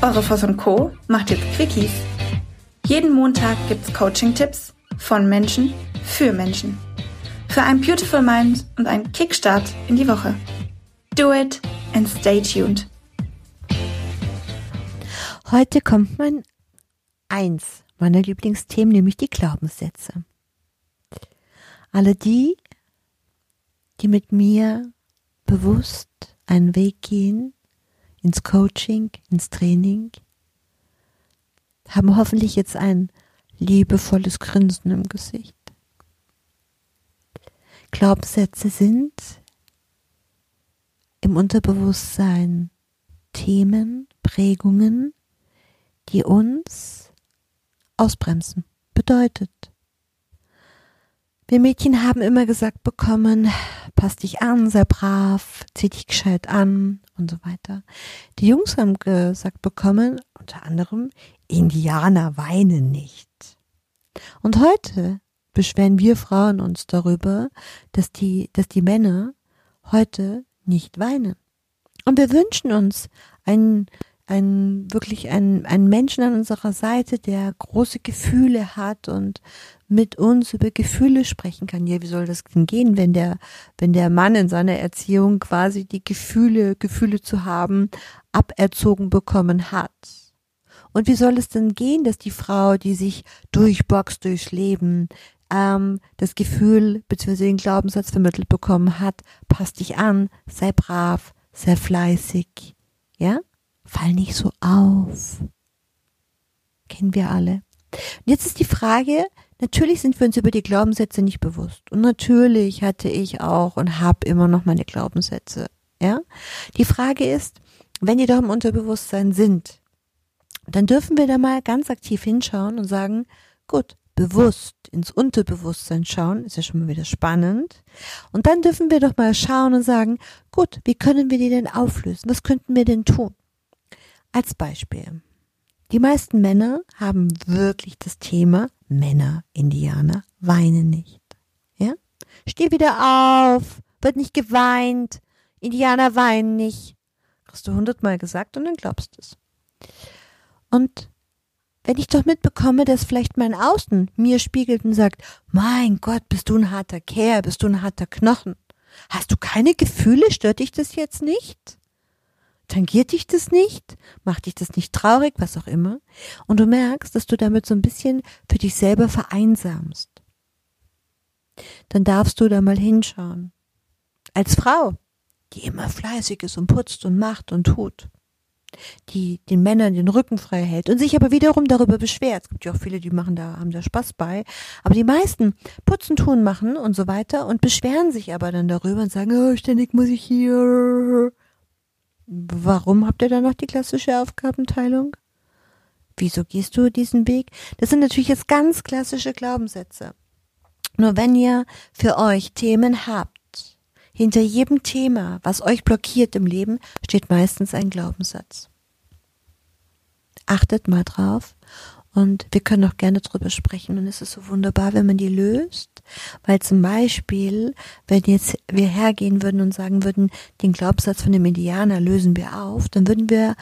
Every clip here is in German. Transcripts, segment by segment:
Eure Voss und Co. macht jetzt Quickies. Jeden Montag gibt's Coaching-Tipps von Menschen für Menschen. Für ein Beautiful Mind und einen Kickstart in die Woche. Do it and stay tuned. Heute kommt mein eins meiner Lieblingsthemen, nämlich die Glaubenssätze. Alle die, die mit mir bewusst einen Weg gehen ins Coaching, ins Training, haben hoffentlich jetzt ein liebevolles Grinsen im Gesicht. Glaubenssätze sind im Unterbewusstsein Themen, Prägungen, die uns ausbremsen. Bedeutet, wir Mädchen haben immer gesagt bekommen, pass dich an, sei brav, zieh dich gescheit an und so weiter. Die Jungs haben gesagt bekommen, unter anderem, Indianer weinen nicht. Und heute beschweren wir Frauen uns darüber, dass die, dass die Männer heute nicht weinen. Und wir wünschen uns einen ein, wirklich ein, ein Menschen an unserer Seite, der große Gefühle hat und mit uns über Gefühle sprechen kann. Ja, wie soll das denn gehen, wenn der, wenn der Mann in seiner Erziehung quasi die Gefühle, Gefühle zu haben, aberzogen bekommen hat? Und wie soll es denn gehen, dass die Frau, die sich durchboxt durchs Leben, ähm, das Gefühl bzw. den Glaubenssatz vermittelt bekommen hat, pass dich an, sei brav, sei fleißig, ja? Fall nicht so auf. Kennen wir alle. Und jetzt ist die Frage, natürlich sind wir uns über die Glaubenssätze nicht bewusst. Und natürlich hatte ich auch und habe immer noch meine Glaubenssätze. Ja? Die Frage ist, wenn die doch im Unterbewusstsein sind, dann dürfen wir da mal ganz aktiv hinschauen und sagen, gut, bewusst ins Unterbewusstsein schauen, ist ja schon mal wieder spannend. Und dann dürfen wir doch mal schauen und sagen, gut, wie können wir die denn auflösen? Was könnten wir denn tun? Als Beispiel. Die meisten Männer haben wirklich das Thema Männer, Indianer, weinen nicht. Ja? Steh wieder auf, wird nicht geweint, Indianer weinen nicht. Hast du hundertmal gesagt und dann glaubst du es. Und wenn ich doch mitbekomme, dass vielleicht mein Außen mir spiegelt und sagt, mein Gott, bist du ein harter Kerl, bist du ein harter Knochen. Hast du keine Gefühle? Stört dich das jetzt nicht? Tangiert dich das nicht? Macht dich das nicht traurig? Was auch immer. Und du merkst, dass du damit so ein bisschen für dich selber vereinsamst. Dann darfst du da mal hinschauen. Als Frau, die immer fleißig ist und putzt und macht und tut. Die den Männern den Rücken frei hält und sich aber wiederum darüber beschwert. Es gibt ja auch viele, die machen da, haben da Spaß bei. Aber die meisten putzen, tun, machen und so weiter und beschweren sich aber dann darüber und sagen, oh, ständig muss ich hier Warum habt ihr dann noch die klassische Aufgabenteilung? Wieso gehst du diesen Weg? Das sind natürlich jetzt ganz klassische Glaubenssätze. Nur wenn ihr für euch Themen habt, hinter jedem Thema, was euch blockiert im Leben, steht meistens ein Glaubenssatz. Achtet mal drauf und wir können auch gerne drüber sprechen. Und es ist so wunderbar, wenn man die löst weil zum Beispiel, wenn jetzt wir hergehen würden und sagen würden, den Glaubenssatz von dem Indianer lösen wir auf, dann würden wir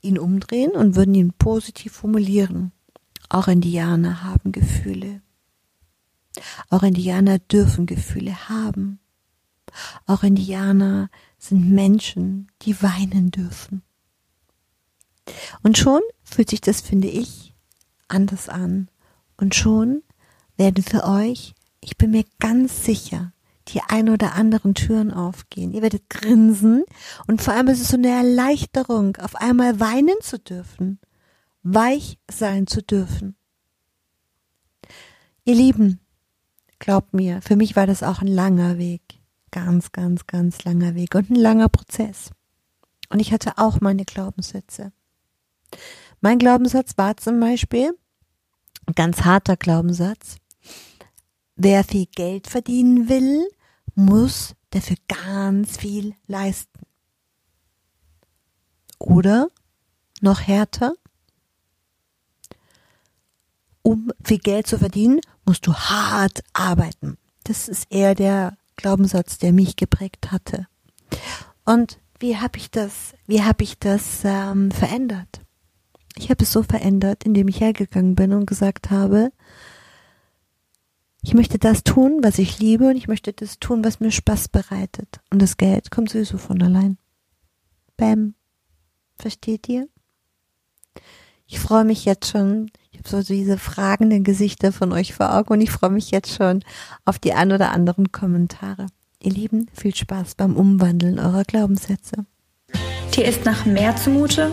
ihn umdrehen und würden ihn positiv formulieren. Auch Indianer haben Gefühle. Auch Indianer dürfen Gefühle haben. Auch Indianer sind Menschen, die weinen dürfen. Und schon fühlt sich das, finde ich, anders an. Und schon werden für euch, ich bin mir ganz sicher, die ein oder anderen Türen aufgehen. Ihr werdet grinsen und vor allem ist es so eine Erleichterung, auf einmal weinen zu dürfen, weich sein zu dürfen. Ihr Lieben, glaubt mir, für mich war das auch ein langer Weg. Ganz, ganz, ganz langer Weg und ein langer Prozess. Und ich hatte auch meine Glaubenssätze. Mein Glaubenssatz war zum Beispiel, ganz harter Glaubenssatz, Wer viel Geld verdienen will, muss dafür ganz viel leisten. Oder noch härter, um viel Geld zu verdienen, musst du hart arbeiten. Das ist eher der Glaubenssatz, der mich geprägt hatte. Und wie habe ich das, wie habe ich das ähm, verändert? Ich habe es so verändert, indem ich hergegangen bin und gesagt habe, ich möchte das tun, was ich liebe und ich möchte das tun, was mir Spaß bereitet. Und das Geld kommt sowieso von allein. Bam. Versteht ihr? Ich freue mich jetzt schon. Ich habe so diese fragenden Gesichter von euch vor Augen und ich freue mich jetzt schon auf die ein oder anderen Kommentare. Ihr Lieben, viel Spaß beim Umwandeln eurer Glaubenssätze. Dir ist nach mehr zumute?